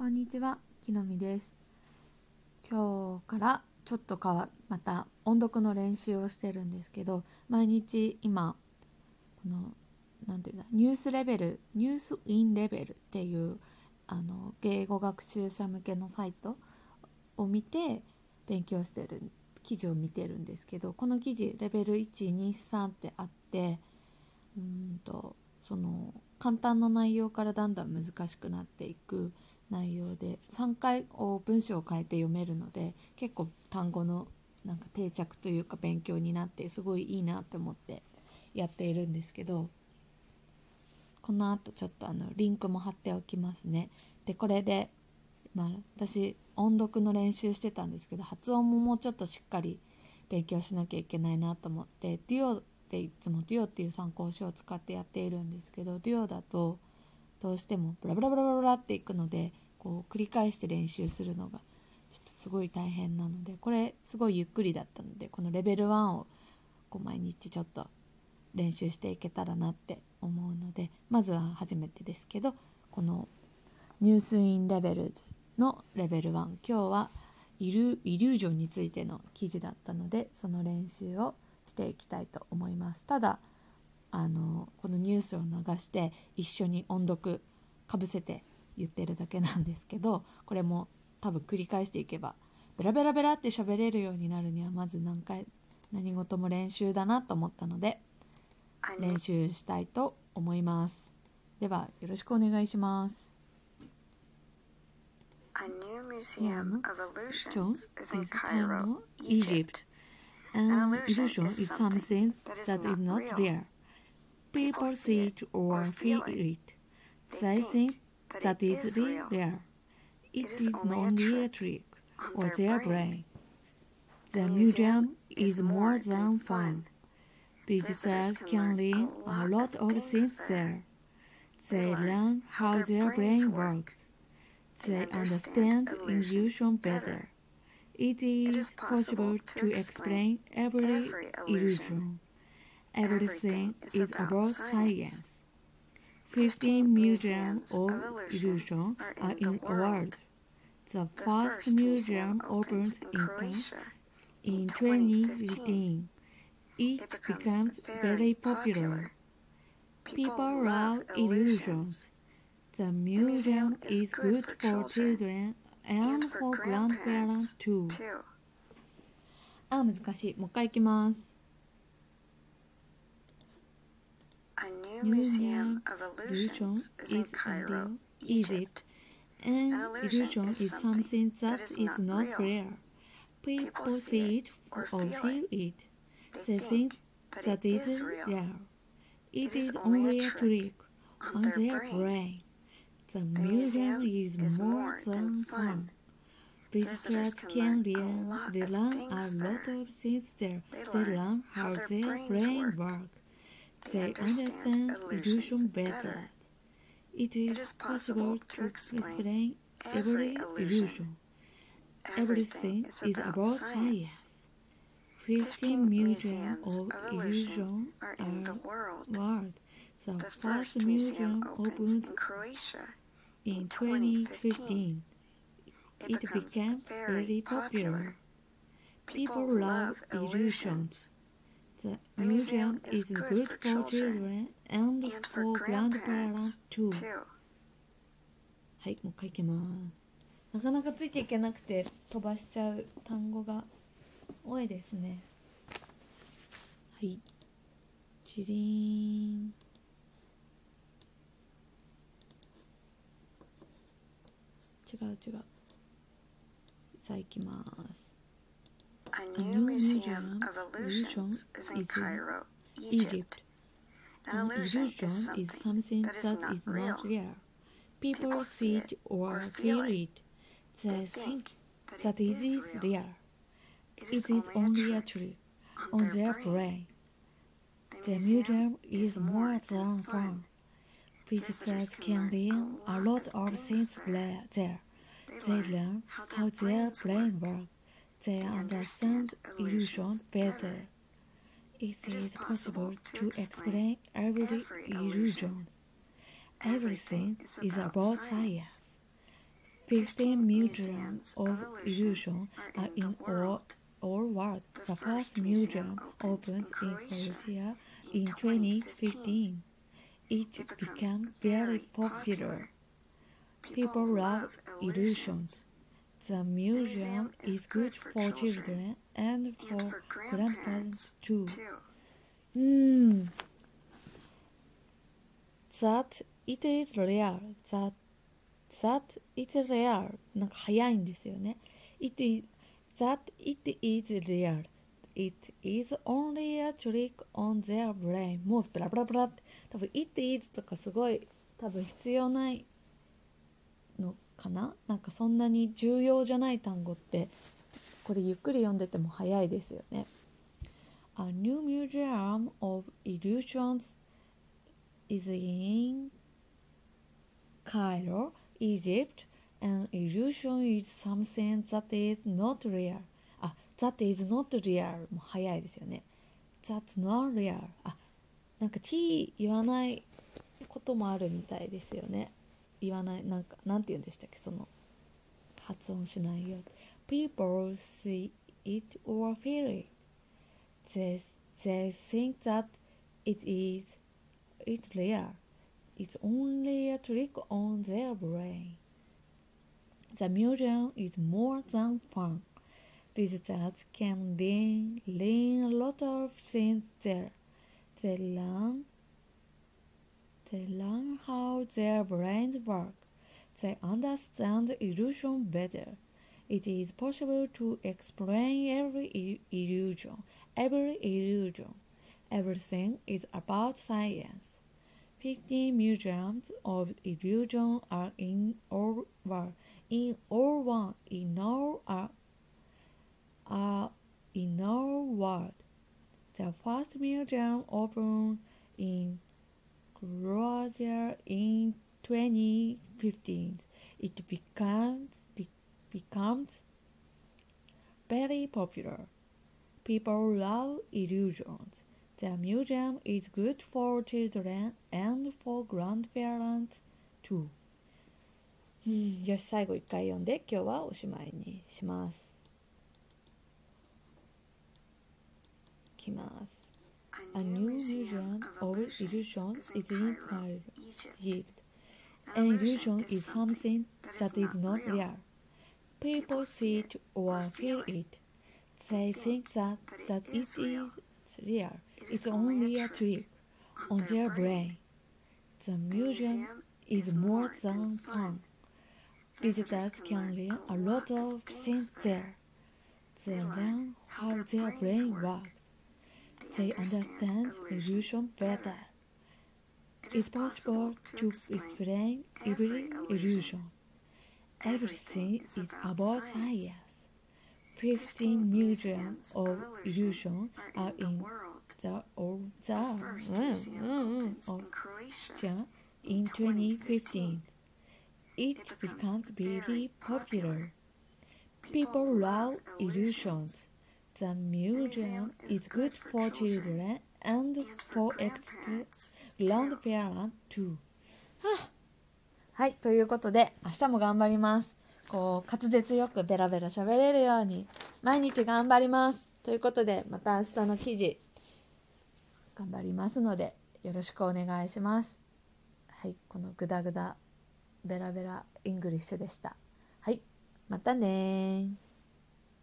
こんにちは、きのみです。今日からちょっと変わまた音読の練習をしてるんですけど、毎日今このなていうんだニュースレベルニュースインレベルっていうあの英語学習者向けのサイトを見て勉強してる記事を見てるんですけど、この記事レベル123ってあって、うんとその簡単な内容からだんだん難しくなっていく内容で3回を文章を変えて読めるので結構単語のなんか定着というか勉強になってすごいいいなって思ってやっているんですけどこの後ちょっとあのリンクも貼っておきますね。でこれで、まあ、私音読の練習してたんですけど発音ももうちょっとしっかり勉強しなきゃいけないなと思ってデュオでいつもデュオっていう参考書を使ってやっているんですけどデュオだとどうしてもブラブラブラブラっていくのでこう繰り返して練習するのがちょっとすごい大変なのでこれすごいゆっくりだったのでこのレベル1をこう毎日ちょっと練習していけたらなって思うのでまずは初めてですけどこのニュースインレベルズのレベル1今日はイルイリュージョンについての記事だったのでその練習をしていきたいと思います。ただあのこのニュースを流して一緒に音読かぶせて言ってるだけなんですけどこれも多分繰り返していけばベラベラベラって喋れるようになるにはまず何回何事も練習だなと思ったので練習したいと思いますではよろしくお願いします A new museum of illusions is in Cairo, Egypt. An illusion is something that is not real. People see it or feel it. They think that it is real. It is only a trick or their brain. The museum is more than fun. Visitors can learn a lot of things there. They learn how their brain works. They understand illusion better. It is possible to explain every illusion. Everything is about science. 15 museums of illusion are in the world. The The first museum opened in in, Croatia. in 2015. It It becomes becomes very popular. People love illusions. The museum is good for children and for grandparents too. too. あ、難しい。もう一回いきます。 Museum of illusions is in Cairo, Egypt. An An illusion is something that is not real. People see it or feel it. They think that it is real. It is only a trick on their brain. The museum is more than fun. Visitors can learn, they learn a lot of things there. They learn how their brain works. They understand illusion better. It is possible to explain every illusion. Everything is about science. 15 museums of illusion are in the world. The first museum opened in Croatia. in 2015. It became very popular. People love illusions. The museum is good for children and for grand plan too はい、もう一回いきます。なかなかついていけなくて飛ばしちゃう単語が多いですね。はい。チリーン。違う違う。さあ、いきます。A new museum of illusions is in Cairo, Egypt. An An illusion illusion is is something something that is that not is not real. real. People see it or feel it. They think that it is real. It is only a trick on their brain. The museum is more than fun. Visitors can learn a lot of things there. They learn how their brain works. They understand illusion better. It is possible to explain every illusion. Everything is about science. 15 museums of illusion are in all, all world. The first museum opened in Croatia in 2015. It became very popular. People love illusions. The museum is good for children and for grandparents too. ん。That it is real. That, that it is real. なんか早いんですよね。It is, that it is real. It is only a trick on their brain. もうブラブラブラって。多分 it is とかすごい多分必要ないのかななんかそんなに重要じゃない単語ってこれゆっくり読んでても早いですよね。A new museum of illusions is in Cairo, Egypt, and illusion is something that is not real. あ、that is not real も早いですよね。That's not real. あ、なんか t 言わないこともあるみたいですよね。言わない、なんか、なんて言うんでしたっけ、その、発音しないよ。People see it or feel it. They, they think that it is it's real. It's only a trick on their brain. The museum is more than fun. Visitors can learn, learn a lot of things there. They learn, they learn how their brains work. They understand illusion better. It is possible to explain every illusion, every illusion. Everything is about science. 15 museums of illusion are in all world, in all one, in all are, are in all world. The first museum opened in Croatia in 2015. It becomes be, becomes very popular. People love illusions. The museum is good for children and for grandparents too. うん、よし、最後一回読んで今日はおしまいにします。いきます。A new museum of illusions is in Cairo, Egypt. An illusion is something that is not real. People see it or feel it. They think that that it is real. It's only a trick on their brain. The museum is more than fun. Visitors can learn a lot of things there. They learn how their brain works. They understand illusion better. It's possible to explain every illusion. Everything is about science. 15 museums of illusion are in the mm, opens of Croatia. In 2015. It becomes very popular. People love illusions. The museum is good for children and for grandparents grandparents too. はい、ということで明日も頑張ります。こう滑舌よくベラベラ喋れるように毎日頑張ります。ということでまた明日の記事頑張りますのでよろしくお願いします。はい、このグダグダベラベライングリッシュでした。はい、またねー